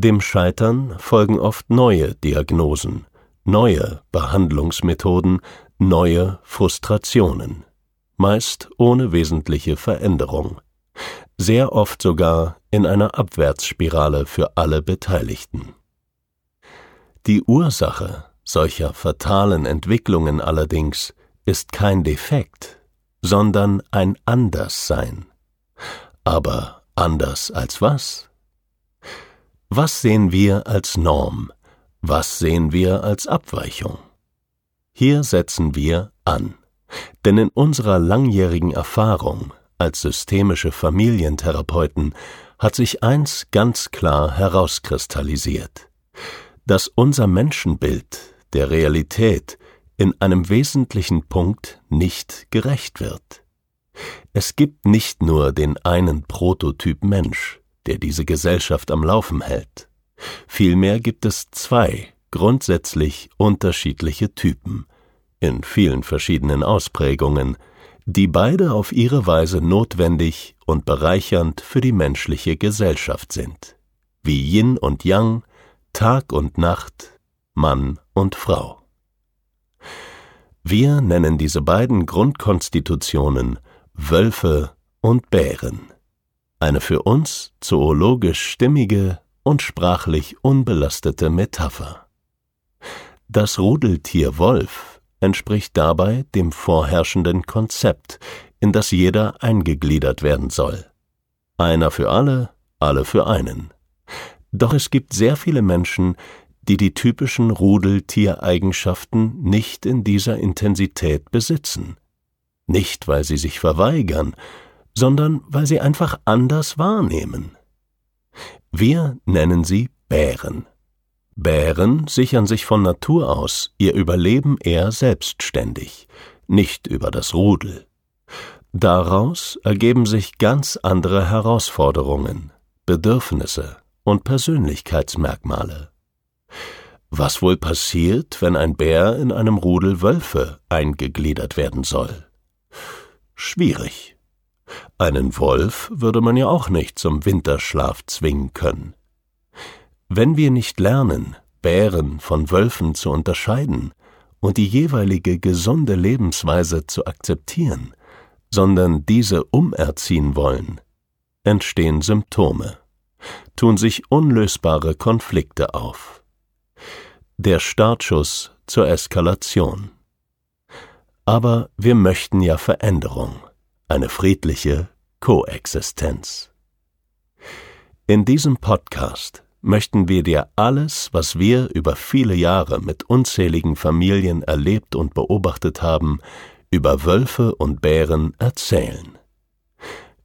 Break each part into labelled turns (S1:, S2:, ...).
S1: Dem Scheitern folgen oft neue Diagnosen, neue Behandlungsmethoden, neue Frustrationen, meist ohne wesentliche Veränderung, sehr oft sogar in einer Abwärtsspirale für alle Beteiligten. Die Ursache solcher fatalen Entwicklungen allerdings ist kein Defekt, sondern ein Anderssein. Aber anders als was? Was sehen wir als Norm? Was sehen wir als Abweichung? Hier setzen wir an. Denn in unserer langjährigen Erfahrung als systemische Familientherapeuten hat sich eins ganz klar herauskristallisiert, dass unser Menschenbild der Realität in einem wesentlichen Punkt nicht gerecht wird. Es gibt nicht nur den einen Prototyp Mensch, der diese Gesellschaft am Laufen hält. Vielmehr gibt es zwei grundsätzlich unterschiedliche Typen, in vielen verschiedenen Ausprägungen, die beide auf ihre Weise notwendig und bereichernd für die menschliche Gesellschaft sind, wie Yin und Yang, Tag und Nacht, Mann und Frau. Wir nennen diese beiden Grundkonstitutionen Wölfe und Bären, eine für uns zoologisch stimmige und sprachlich unbelastete Metapher. Das Rudeltier Wolf entspricht dabei dem vorherrschenden Konzept, in das jeder eingegliedert werden soll. Einer für alle, alle für einen. Doch es gibt sehr viele Menschen, die die typischen Rudeltiereigenschaften nicht in dieser Intensität besitzen. Nicht, weil sie sich verweigern, sondern weil sie einfach anders wahrnehmen. Wir nennen sie Bären. Bären sichern sich von Natur aus ihr Überleben eher selbstständig, nicht über das Rudel. Daraus ergeben sich ganz andere Herausforderungen, Bedürfnisse und Persönlichkeitsmerkmale. Was wohl passiert, wenn ein Bär in einem Rudel Wölfe eingegliedert werden soll? Schwierig. Einen Wolf würde man ja auch nicht zum Winterschlaf zwingen können. Wenn wir nicht lernen, Bären von Wölfen zu unterscheiden und die jeweilige gesunde Lebensweise zu akzeptieren, sondern diese umerziehen wollen, entstehen Symptome, tun sich unlösbare Konflikte auf der Startschuss zur Eskalation. Aber wir möchten ja Veränderung, eine friedliche Koexistenz. In diesem Podcast möchten wir dir alles, was wir über viele Jahre mit unzähligen Familien erlebt und beobachtet haben, über Wölfe und Bären erzählen.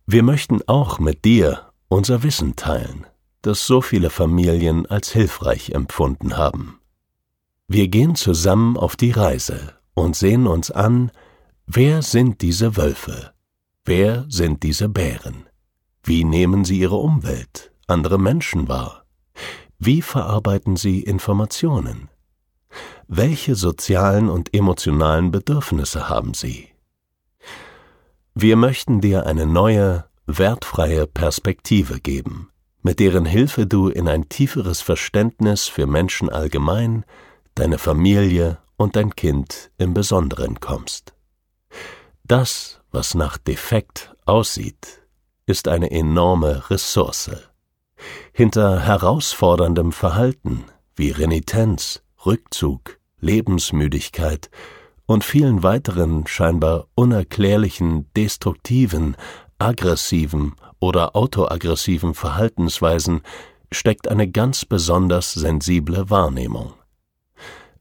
S1: Wir möchten auch mit dir unser Wissen teilen, das so viele Familien als hilfreich empfunden haben. Wir gehen zusammen auf die Reise und sehen uns an, wer sind diese Wölfe? Wer sind diese Bären? Wie nehmen sie ihre Umwelt, andere Menschen wahr? Wie verarbeiten sie Informationen? Welche sozialen und emotionalen Bedürfnisse haben sie? Wir möchten dir eine neue, wertfreie Perspektive geben, mit deren Hilfe du in ein tieferes Verständnis für Menschen allgemein, deine Familie und dein Kind im Besonderen kommst. Das, was nach Defekt aussieht, ist eine enorme Ressource. Hinter herausforderndem Verhalten wie Renitenz, Rückzug, Lebensmüdigkeit und vielen weiteren scheinbar unerklärlichen, destruktiven, aggressiven oder autoaggressiven Verhaltensweisen steckt eine ganz besonders sensible Wahrnehmung.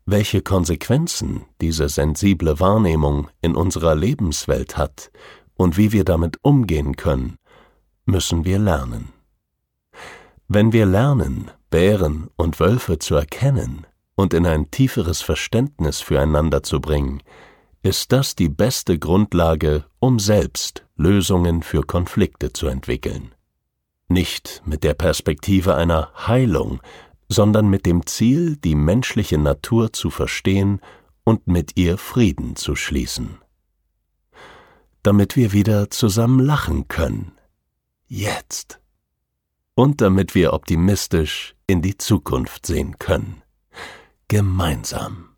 S1: Welche Konsequenzen diese sensible Wahrnehmung in unserer Lebenswelt hat und wie wir damit umgehen können, müssen wir lernen. Wenn wir lernen, Bären und Wölfe zu erkennen und in ein tieferes Verständnis füreinander zu bringen, ist das die beste Grundlage, um selbst Lösungen für Konflikte zu entwickeln. Nicht mit der Perspektive einer Heilung, sondern mit dem Ziel, die menschliche Natur zu verstehen und mit ihr Frieden zu schließen. Damit wir wieder zusammen lachen können. Jetzt. und damit wir optimistisch in die Zukunft sehen können. Gemeinsam.